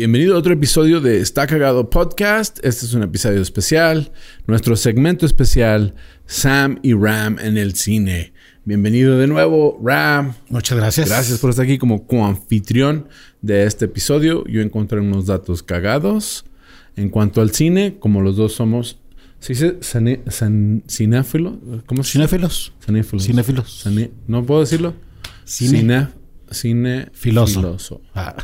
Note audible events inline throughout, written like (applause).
Bienvenido a otro episodio de Está Cagado Podcast. Este es un episodio especial, nuestro segmento especial, Sam y Ram en el cine. Bienvenido de nuevo, Ram. Muchas gracias. Gracias por estar aquí como coanfitrión de este episodio. Yo encontré unos datos cagados. En cuanto al cine, como los dos somos ¿Se dice cinéfilo? ¿Cómo se Cinéfilos. Cinéfilos. Cinéfilos. ¿No puedo decirlo? Cine. Cine filoso. Ah.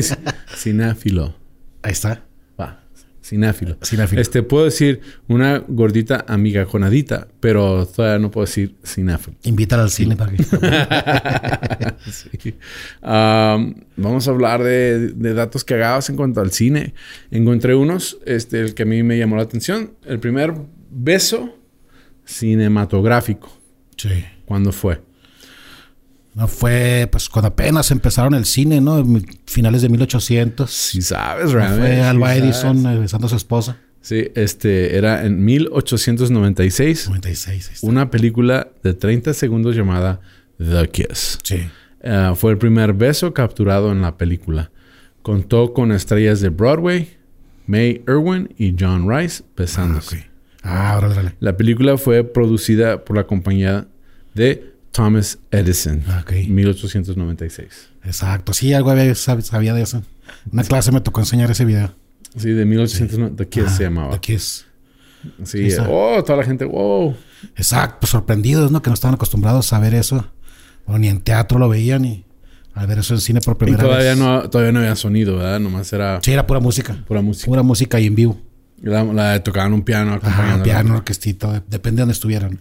(laughs) Cinéfilo. Ahí está. Va. Cinéfilo. Cinéfilo. Este, puedo decir una gordita amiga conadita, pero todavía no puedo decir cinéfilo. Invítar al cine para que... (laughs) vamos a hablar de, de, datos cagados en cuanto al cine. Encontré unos, este, el que a mí me llamó la atención. El primer beso cinematográfico. Sí. ¿Cuándo fue? No fue, pues, cuando apenas empezaron el cine, ¿no? Finales de 1800. Sí sabes, realmente. Fue Alba Edison eh, besando a su esposa. Sí, este, era en 1896. 96. Una película de 30 segundos llamada The Kiss. Sí. Eh, fue el primer beso capturado en la película. Contó con estrellas de Broadway, May Irwin y John Rice besándose. Ah, ah La película fue producida por la compañía de Thomas Edison. Ok. 1896. Exacto. Sí, algo había, sabía de eso. Una clase me tocó enseñar ese video. Sí, de 1896. The Kiss se llamaba. The Kiss. Sí. Oh, toda la gente, wow. Exacto. Pues sorprendidos, ¿no? Que no estaban acostumbrados a ver eso. O ni en teatro lo veían y a ver eso en cine por primera y todavía vez. No, todavía no había sonido, ¿verdad? Nomás era... Sí, era pura música. Pura música. Pura música y en vivo. La, la tocaban un piano acompañando. Ah, piano, orquestito. Depende de donde estuvieran.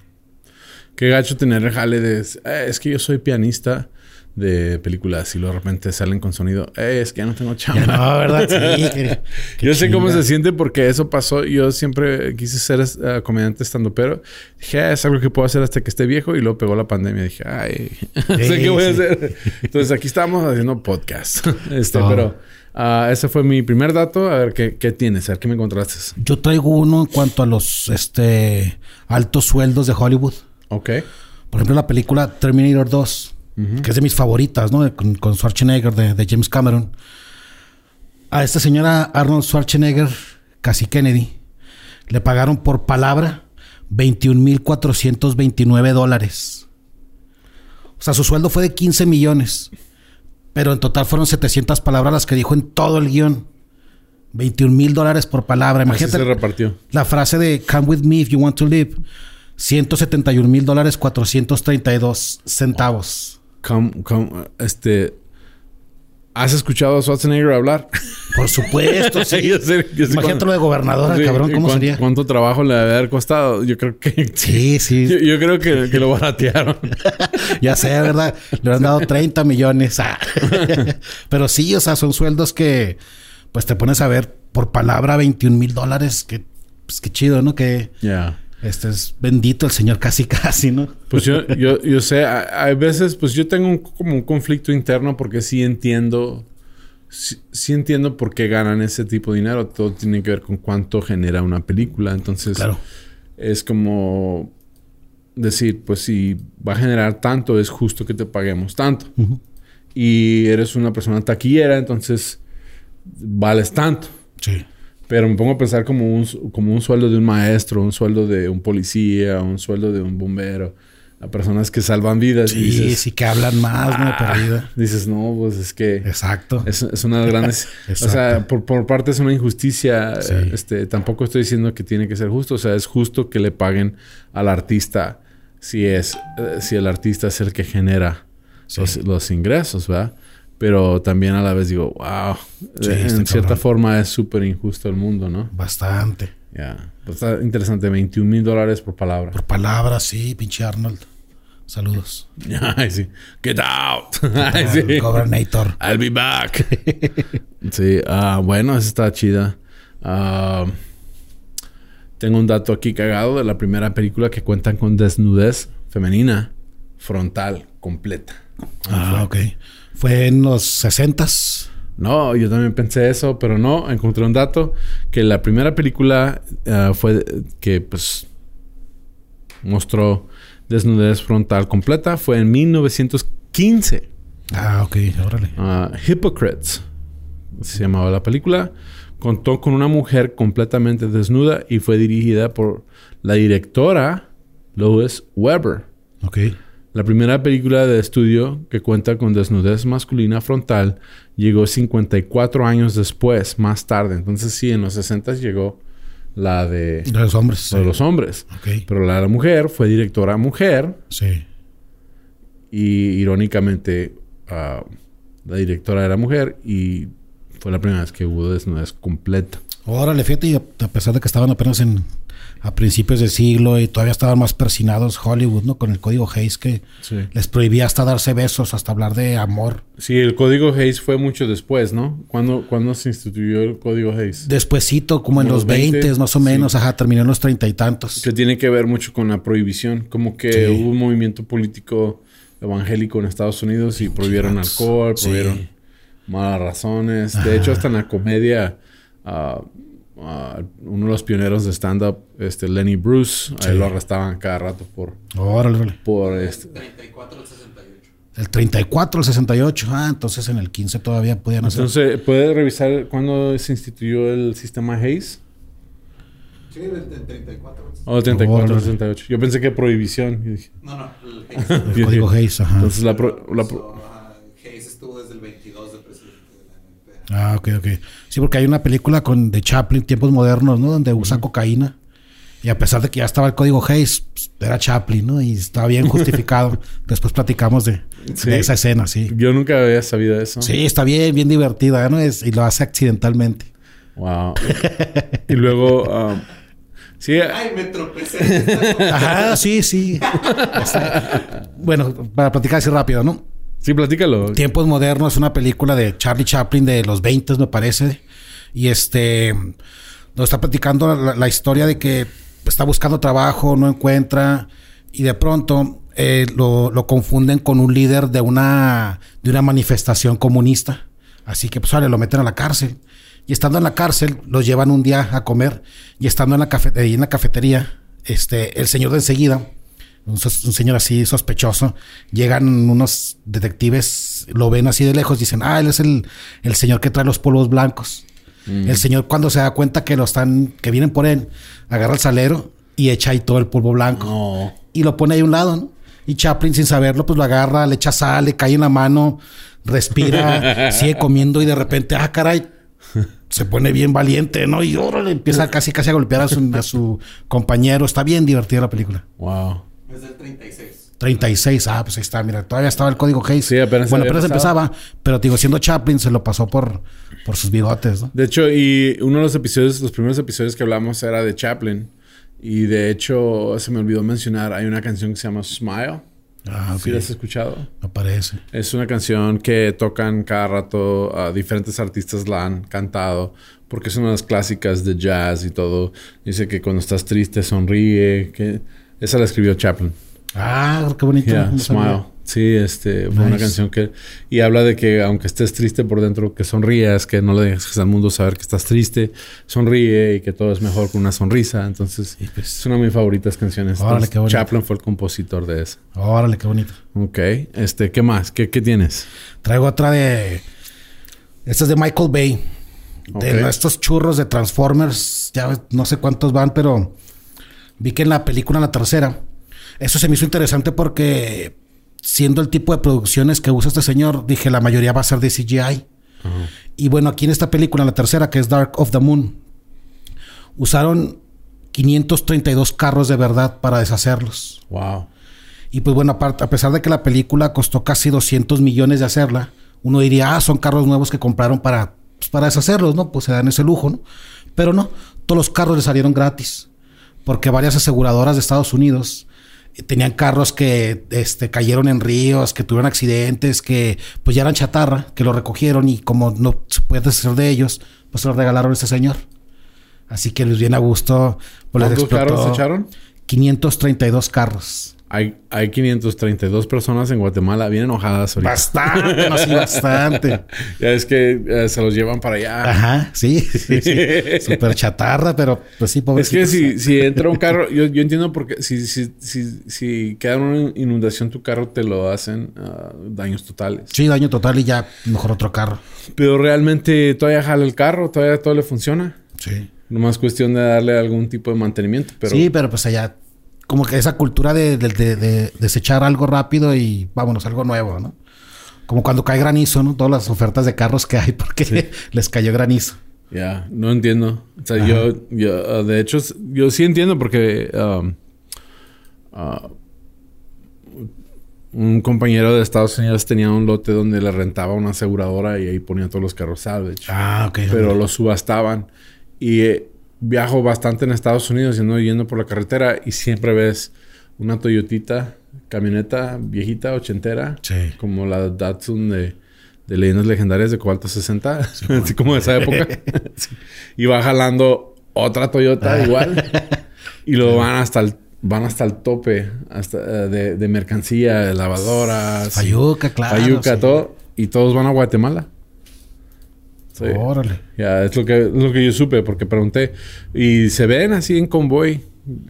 Qué gacho tener el jale de... Eh, es que yo soy pianista de películas y luego de repente salen con sonido. Eh, es que ya no tengo chamba. no, ¿verdad? (laughs) Sí. yo sé cómo se siente porque eso pasó. Yo siempre quise ser uh, comediante estando pero dije, ah, es algo que puedo hacer hasta que esté viejo y luego pegó la pandemia. Dije, ay, (laughs) sé qué voy a hacer. Entonces aquí estamos haciendo podcast. (laughs) este, pero uh, ese fue mi primer dato. A ver ¿qué, qué tienes, a ver qué me encontraste. Yo traigo uno en cuanto a los este altos sueldos de Hollywood. Ok. Por ejemplo, la película Terminator 2, que es de mis favoritas, ¿no? Con, con Schwarzenegger de, James Cameron. A esta señora Arnold Schwarzenegger, casi Kennedy, le pagaron por palabra 21.429 dólares. O sea, su sueldo fue de 15 millones. Pero en total fueron 700 palabras las que dijo en todo el guion. 21 mil dólares por palabra. Imagínate. se repartió. La frase de Come with me if you want to live. 171 mil dólares 432 centavos. este. ¿Has escuchado a Schwarzenegger hablar? Por supuesto, sí. (laughs) yo Imagínate lo de gobernadora, cabrón, ¿cómo sería? ¿Cuánto trabajo le debe haber costado? Yo creo que... Sí, sí. (laughs) Yo, creo que, que, lo baratearon. (laughs) ya sé, ¿verdad? Le han dado 30 millones. Ah. Pero sí, o sea, son sueldos que... Pues te pones a ver por palabra 21 mil dólares. Que... Pues qué chido, ¿no? Que... Ya. Este es bendito el Señor casi (laughs) casi, ¿no? Pues yo, yo, yo sé, hay veces, pues yo tengo como un conflicto interno porque sí entiendo, sí, entiendo por qué ganan ese tipo de dinero. Todo tiene que ver con cuánto genera una película. Entonces, claro. es como decir, pues si va a generar tanto, es justo que te paguemos tanto. Y eres una persona taquillera, entonces vales tanto. Sí. Pero me pongo a pensar como un, como un sueldo de un maestro, un sueldo de un policía, un sueldo de un bombero. A personas que salvan vidas. Sí, sí que hablan más, ¿no? Ah, dices, no, pues es que... Exacto. Es, es una de grandes... (laughs) o sea, por, por, parte es una injusticia. Este, tampoco estoy diciendo que tiene que ser justo. O sea, es justo que le paguen al artista si es... Eh, si el artista es el que genera los, los ingresos, ¿verdad? Pero también a la vez digo, wow, en cierta forma es súper injusto el mundo, ¿no? Saludos. Ay, sí. Get out. (laughs) Ay, sí. Governator. I'll be back. (laughs) sí, ah, bueno, esa está chida. Ah, tengo un dato aquí cagado de la primera película que cuentan con desnudez femenina frontal completa. Ah, ok. Fue en los 60 No, yo también pensé eso, pero no, encontré un dato que la primera película ah, fue que pues mostró desnudez frontal completa fue en 1915. Ah, ok, órale. Uh, Hypocrites se llamaba la película. Contó con una mujer completamente desnuda y fue dirigida por la directora Lois Weber. Ok. La primera película de estudio que cuenta con desnudez masculina frontal llegó 54 años después, más tarde. Entonces sí, en los 60 llegó la de, De los hombres. de los hombres. Ok. Pero la de la mujer fue directora mujer Sí. y irónicamente ah, la directora era mujer y fue la primera vez que hubo desnudez completa. Órale, fíjate, y a pesar de que estaban apenas en a principios del siglo y todavía estaban más persinados Hollywood, ¿no? Con el código Hayes que Sí. les prohibía hasta darse besos, hasta hablar de amor. Sí, el código Hayes fue mucho después, ¿no? ¿Cuándo, cuándo se instituyó el código Hayes? Despuésito, como en Como los los 20, 20, más o sí. menos, ajá, terminó en los treinta y tantos. Que tiene que ver mucho con la prohibición. Como que Sí. hubo un movimiento político evangélico en Estados Unidos y prohibieron alcohol, prohibieron malas razones. De hecho, hasta en la comedia, ah, ah, uno de los pioneros de stand-up, este Lenny Bruce, Sí. lo arrestaban cada rato por, Órale, órale. por este, 34 al 68. El 34, el 68. Ah, entonces en el 15 todavía podían hacer. Entonces, ¿puede revisar cuándo se instituyó el sistema Hayes? Sí, el, el 34. O el 34, Órale. 68. Yo pensé que prohibición. Y dije, No, no, el (laughs) Hayes. el código Hayes, ajá. Entonces, la, pro- la pro- So, ajá, Hayes estuvo desde el 22 de presidente de la NPA. Ah, ok, ok. Sí, porque hay una película con de Chaplin, tiempos modernos, ¿no? Donde usa cocaína. Y a pesar de que ya estaba el código Hayes, pues, era Chaplin, ¿no? Y estaba bien (laughs) justificado. Después platicamos de, Sí. de esa escena, sí. yo nunca había sabido eso. Sí, está bien, bien divertida, ¿no? Es, y lo hace accidentalmente. Wow. (laughs) y luego, um, sí, Ay, me tropecé. (laughs) Ajá, sí, sí. Este, bueno, para platicar así rápido, ¿no? Sí, platícalo. Tiempos modernos, es una película de Charlie Chaplin de los 20, me parece. Y este nos está platicando la, historia de que está buscando trabajo, no encuentra, y de pronto eh, lo, confunden con un líder de una, de una manifestación comunista. Así que, pues, vale, lo meten a la cárcel. Y estando en la cárcel, los llevan un día a comer. Y estando en la, en la cafetería, este, el señor de enseguida, un, señor así sospechoso, llegan unos detectives, lo ven así de lejos, dicen, ah, él es el, el señor que trae los polvos blancos. El señor cuando se da cuenta que lo están, que vienen por él, agarra el salero y echa ahí todo el polvo blanco. No. Y lo pone ahí a un lado, ¿no? Y Chaplin, sin saberlo, pues lo agarra, le echa sal, le cae en la mano, respira, (laughs) sigue comiendo y de repente, ah, caray, se pone bien valiente, ¿no? Y órale, empieza (laughs) casi casi a golpear a su, a su compañero. Está bien divertida la película. Wow. Es del 36. 36, ah, pues ahí está, mira, todavía estaba el código Hayes. Sí, apenas bueno, apenas empezado. empezaba, pero digo, siendo Chaplin, se lo pasó por, por sus bigotes, ¿no? De hecho, y uno de los episodios, los primeros episodios que hablamos era de Chaplin. Y de hecho, se me olvidó mencionar, hay una canción que se llama Smile. Ah, ok. ¿Sí la has escuchado? Parece. Es una canción que tocan cada rato, a diferentes artistas la han cantado, porque es una de las clásicas de jazz y todo. Dice que cuando estás triste sonríe, que esa la escribió Chaplin. Ah, qué bonito. Yeah, sabía. Smile. Sí, este, fue una canción que... Y habla de que aunque estés triste por dentro, que sonrías, que no le dejes al mundo saber que estás triste, sonríe y que todo es mejor con una sonrisa. Entonces, pues. es una de mis favoritas canciones. Órale, Entonces, qué bonito. Chaplin fue el compositor de esa. Órale, qué bonito. Ok, este, ¿qué más? ¿Qué, qué tienes? Traigo otra de. Esta es de Michael Bay. De estos churros de Transformers. Ya no sé cuántos van, pero vi que en la película, la tercera, eso se me hizo interesante porque siendo el tipo de producciones que usa este señor, dije la mayoría va a ser de CGI. Y bueno, aquí en esta película, la tercera, que es Dark of the Moon, usaron 532 carros de verdad para deshacerlos. Wow. Y pues bueno, aparte, a pesar de que la película costó casi 200 millones de hacerla, uno diría, ah, son carros nuevos que compraron para, pues, para deshacerlos, ¿no? Pues se dan ese lujo, ¿no? Pero no, todos los carros les salieron gratis. Porque varias aseguradoras de Estados Unidos tenían carros que este, cayeron en ríos, que tuvieron accidentes, que pues ya eran chatarra, que lo recogieron y como no se puede deshacer de ellos, pues se los regalaron a este señor. Así que les viene a gusto. Pues les ¿Cuántos explotó carros se echaron? 532 carros. Hay, hay 532 personas en Guatemala bien enojadas ahorita. Bastante, no, sí, bastante. (laughs) Ya es que eh, se los llevan para allá. Ajá, sí, sí, sí. (laughs) Súper chatarra, pero pues sí, Es pobrecitos. que si, si entra un carro, yo, yo entiendo porque si, si, si, si queda una inundación tu carro, te lo hacen ah, daños totales. Sí, daño total y ya mejor otro carro. Pero realmente todavía jala el carro, todavía todo le funciona. Sí. Nomás cuestión de darle algún tipo de mantenimiento. Pero Sí, pero pues allá, como que esa cultura de, de- de- de desechar algo rápido y vámonos, algo nuevo, ¿no? Como cuando cae granizo, ¿no? Todas las ofertas de carros que hay (laughs) porque les cayó granizo. ya, no entiendo. O sea, yo, yo, ah, de hecho, yo sí entiendo porque um, ah, un compañero de Estados Unidos tenía un lote donde le rentaba una aseguradora y ahí ponía todos los carros salvage. Ah, ok. pero los subastaban. Y eh, viajo bastante en Estados Unidos yendo, yendo por la carretera y siempre ves una Toyotita, camioneta viejita, ochentera, Sí. como la Datsun de, de Leyendas Legendarias de Cobalto 60, (laughs) así como de esa época. (laughs) Sí. Y va jalando otra Toyota igual. y luego van hasta el van hasta el tope hasta eh, de, de mercancía, de lavadoras, Fayuca, claro. Fayuca, todo. Y todos van a Guatemala. Sí. Órale. Ya, es lo que, es lo que yo supe, porque pregunté. Y se ven así en convoy.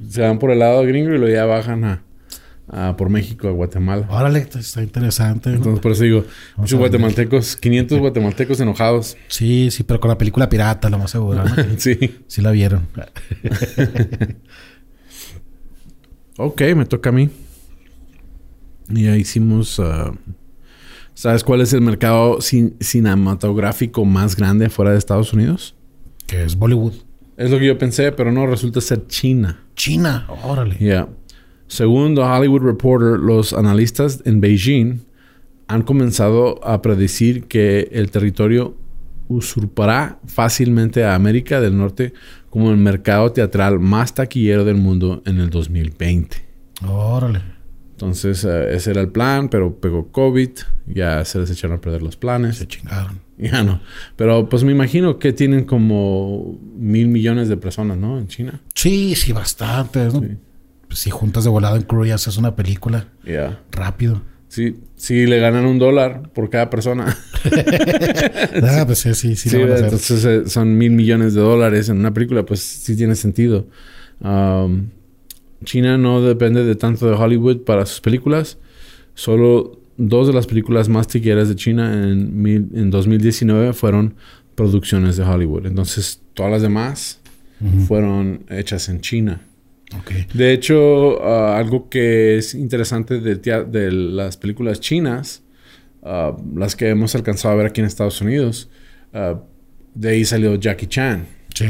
Se van por el lado gringo y luego ya bajan a, a por México, a Guatemala. Órale, está interesante. Entonces, por eso digo, Vamos muchos guatemaltecos, 500 guatemaltecos enojados. Sí, sí, pero con la película pirata, lo más seguro. (laughs) Sí. sí la vieron. (laughs) Ok, me toca a mí. Y ya hicimos. ah, ¿Sabes cuál es el mercado cin- cinematográfico más grande fuera de Estados Unidos? que es Bollywood. Es lo que yo pensé, pero no, resulta ser China. China, órale. Yeah. Según The Hollywood Reporter, los analistas en Beijing han comenzado a predecir que el territorio usurpará fácilmente a América del Norte como el mercado teatral más taquillero del mundo en el 2020. Órale. Entonces, eh, ese era el plan, pero pegó COVID, ya se les echaron a perder los planes. Se chingaron. (laughs) Ya no. Pero pues me imagino que tienen como mil millones de personas, ¿no? En China. Sí, sí, bastante. ¿no? Sí. Pues, si juntas de volado en crew y haces una película Ya. rápido. Sí, sí, le ganan un dólar por cada persona. (laughs) (laughs) Ah, pues sí, sí, sí. Sí, van a entonces eh, son mil millones de dólares en una película, pues sí tiene sentido. Um, China no depende de tanto de Hollywood para sus películas. Solo dos de las películas más taquilleras de China en, mil- en 2019 fueron producciones de Hollywood. Entonces todas las demás fueron hechas en China. De hecho, ah, algo que es interesante de las películas chinas, ah, las que hemos alcanzado a ver aquí en Estados Unidos, ah, de ahí salió Jackie Chan. Sí.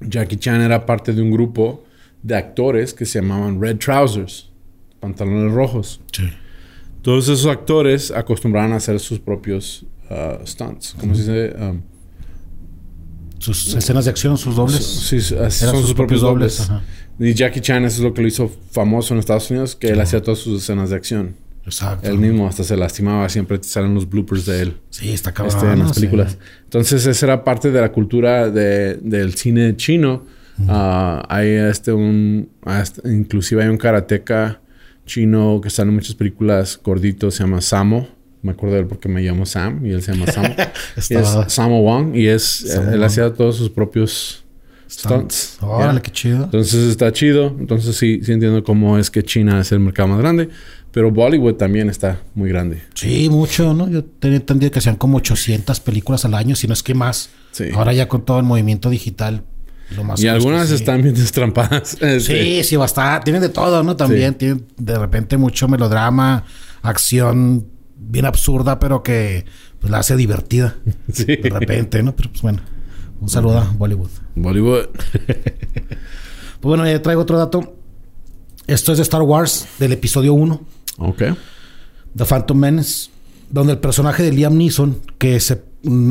Jackie Chan era parte de un grupo de actores que se llamaban Red Trousers, pantalones rojos. Sí. Todos esos actores acostumbraban a hacer sus propios ah, stunts. ¿Cómo se dice? Um, Sus escenas de acción, sus dobles. Sí, son sus, propios dobles. ajá. Y Jackie Chan, eso es lo que lo hizo famoso en Estados Unidos, que él hacía todas sus escenas de acción. Exacto. Él mismo hasta se lastimaba, siempre salen los bloopers de él Sí, está cabrón. este, en las películas. Entonces, esa era parte de la cultura de- del cine chino. Ah, hay este un, hasta- inclusive hay un karateca chino que sale en muchas películas gordito, se llama Samo. Me acuerdo de él porque me llamo Sam y él se llama Samo. (laughs) Estaba- es Samo Wong y es Samo él hacía todos sus propios stunts. Órale, Yeah. qué chido. Entonces está chido. Entonces sí, sí entiendo cómo es que China es el mercado más grande. Pero Bollywood también está muy grande. Sí, mucho, ¿no? Yo tenía entendido que hacían como 800 películas al año, si no es que más. Sí. Ahora ya con todo el movimiento digital, lo más y algunas sí. están bien destrampadas. (laughs) Este, Sí, sí, bastante. Tienen de todo, ¿no? También Sí. tienen de repente mucho melodrama, acción bien absurda, pero que pues, la hace divertida. (laughs) sí. De repente, ¿no? Pero pues bueno, un saludo a Bollywood. Bollywood. Pues bueno, ya traigo otro dato. Esto es de Star Wars, del episodio 1, Ok. The Phantom Menace, donde el personaje de Liam Neeson, que se,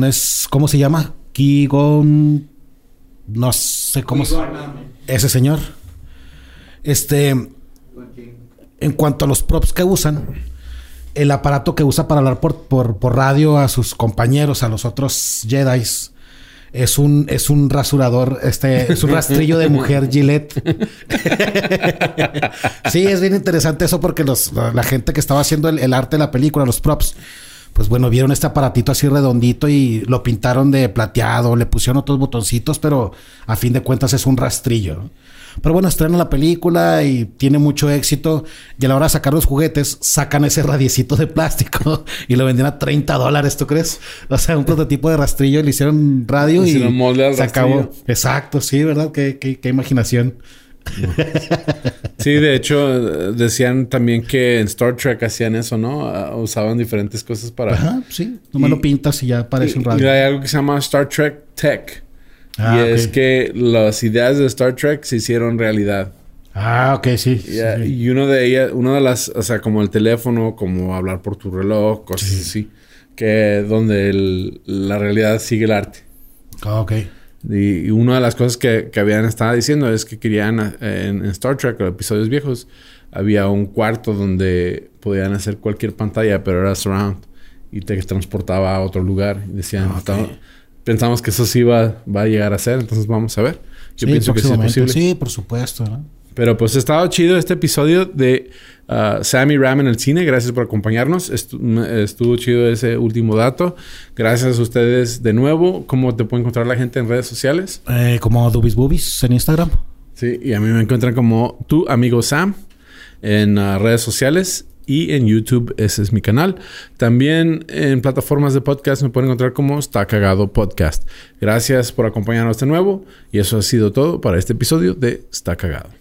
es, ¿cómo se llama? Kigon, no sé cómo se Ese señor. Este, En cuanto a los props que usan, el aparato que usa para hablar por, por, por radio a sus compañeros, a los otros Jedi, es un, es un rasurador, este, es un rastrillo de mujer Gillette. (laughs) sí, es bien interesante eso porque los, la gente que estaba haciendo el, el arte de la película, los props, pues bueno, vieron este aparatito así redondito y lo pintaron de plateado, le pusieron otros botoncitos, pero a fin de cuentas es un rastrillo. ¿no? Pero bueno, estrenan la película y tiene mucho éxito. Y a la hora de sacar los juguetes, sacan ese radiecito de plástico (laughs) y lo vendían a 30 dólares, ¿tú crees? O sea, un prototipo de rastrillo, le hicieron radio y Hicieron molde al se acabó. Exacto, sí, ¿verdad? Qué, qué, qué imaginación. (laughs) Sí, de hecho, decían también que en Star Trek hacían eso, ¿no? Ah, usaban diferentes cosas para... Ajá, sí. Nomás Y- lo pintas y ya parece un radio. Y hay algo que se llama Star Trek Tech. Ah, y es que las ideas de Star Trek se hicieron realidad. Ah, ok, sí. Y, sí. y uno de ellas, una de las, o sea, como el teléfono, como hablar por tu reloj, cosas así, que donde el- la realidad sigue el arte. Ah, ok. Y, una de las cosas que, que habían estado diciendo es que querían eh, en, en Star Trek, los episodios viejos, había un cuarto donde podían hacer cualquier pantalla, pero era surround y te transportaba a otro lugar. Y decían, Ah, ok. "Estamos- pensamos que eso sí va, va a llegar a ser, entonces vamos a ver. Yo Sí, pienso que sí es posible. Sí, por supuesto, ¿no? Pero pues ha estado chido este episodio de uh, Sammy Ram en el cine. Gracias por acompañarnos. Estuvo chido ese último dato. Gracias a ustedes de nuevo. ¿Cómo te puede encontrar la gente en redes sociales? Eh, como Dubis Bubis en Instagram. Sí, y a mí me encuentran como tu amigo Sam en uh, redes sociales y en YouTube. Ese es mi canal. También en plataformas de podcast me pueden encontrar como Está Cagado Podcast. Gracias por acompañarnos de nuevo. Y eso ha sido todo para este episodio de Está Cagado.